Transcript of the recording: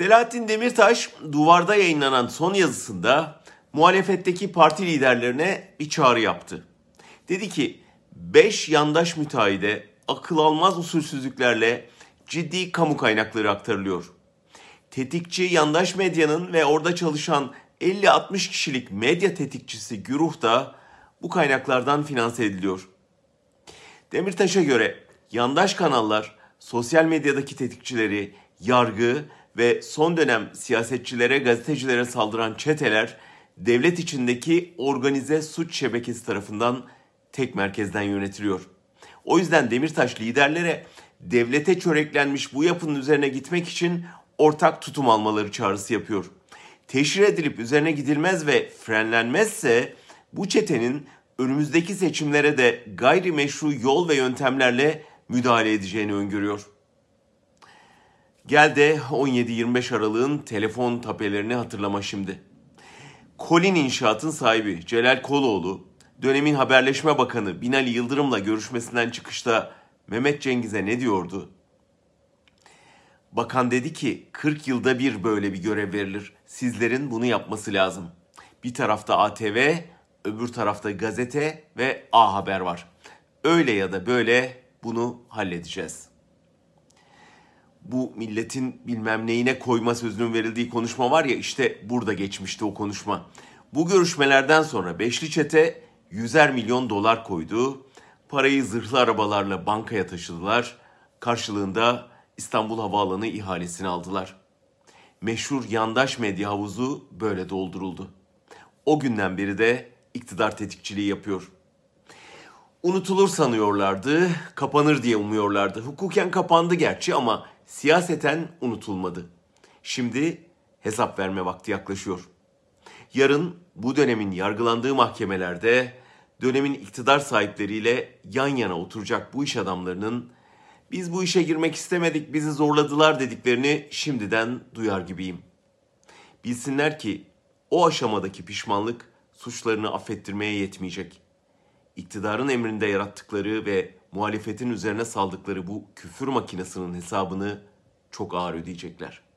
Selahattin Demirtaş duvarda yayınlanan son yazısında muhalefetteki parti liderlerine bir çağrı yaptı. Dedi ki 5 yandaş müteahhide akıl almaz usulsüzlüklerle ciddi kamu kaynakları aktarılıyor. Tetikçi yandaş medyanın ve orada çalışan 50-60 kişilik medya tetikçisi güruh da bu kaynaklardan finanse ediliyor. Demirtaş'a göre yandaş kanallar sosyal medyadaki tetikçileri, yargı ve son dönem siyasetçilere, gazetecilere saldıran çeteler devlet içindeki organize suç şebekesi tarafından tek merkezden yönetiliyor. O yüzden Demirtaş liderlere devlete çöreklenmiş bu yapının üzerine gitmek için ortak tutum almaları çağrısı yapıyor. Teşhir edilip üzerine gidilmez ve frenlenmezse bu çetenin önümüzdeki seçimlere de gayrimeşru yol ve yöntemlerle müdahale edeceğini öngörüyor. Gel de 17-25 Aralık'ın telefon tapelerini hatırlama şimdi. Kolin İnşaat'ın sahibi Celal Koloğlu, dönemin haberleşme bakanı Binali Yıldırım'la görüşmesinden çıkışta Mehmet Cengiz'e ne diyordu? Bakan dedi ki 40 yılda bir böyle bir görev verilir. Sizlerin bunu yapması lazım. Bir tarafta ATV, öbür tarafta gazete ve A Haber var. Öyle ya da böyle bunu halledeceğiz. Bu milletin bilmem neyine koyma sözünün verildiği konuşma var ya işte burada geçmişti o konuşma. Bu görüşmelerden sonra Beşli Çete yüzer milyon dolar koydu. Parayı zırhlı arabalarla bankaya taşıdılar. Karşılığında İstanbul Havaalanı ihalesini aldılar. Meşhur yandaş medya havuzu böyle dolduruldu. O günden beri de iktidar tetikçiliği yapıyor. Unutulur sanıyorlardı, kapanır diye umuyorlardı. Hukuken kapandı gerçi ama siyaseten unutulmadı. Şimdi hesap verme vakti yaklaşıyor. Yarın bu dönemin yargılandığı mahkemelerde dönemin iktidar sahipleriyle yan yana oturacak bu iş adamlarının biz bu işe girmek istemedik, bizi zorladılar dediklerini şimdiden duyar gibiyim. Bilsinler ki o aşamadaki pişmanlık suçlarını affettirmeye yetmeyecek. İktidarın emrinde yarattıkları ve muhalefetin üzerine saldıkları bu küfür makinesinin hesabını çok ağır ödeyecekler.''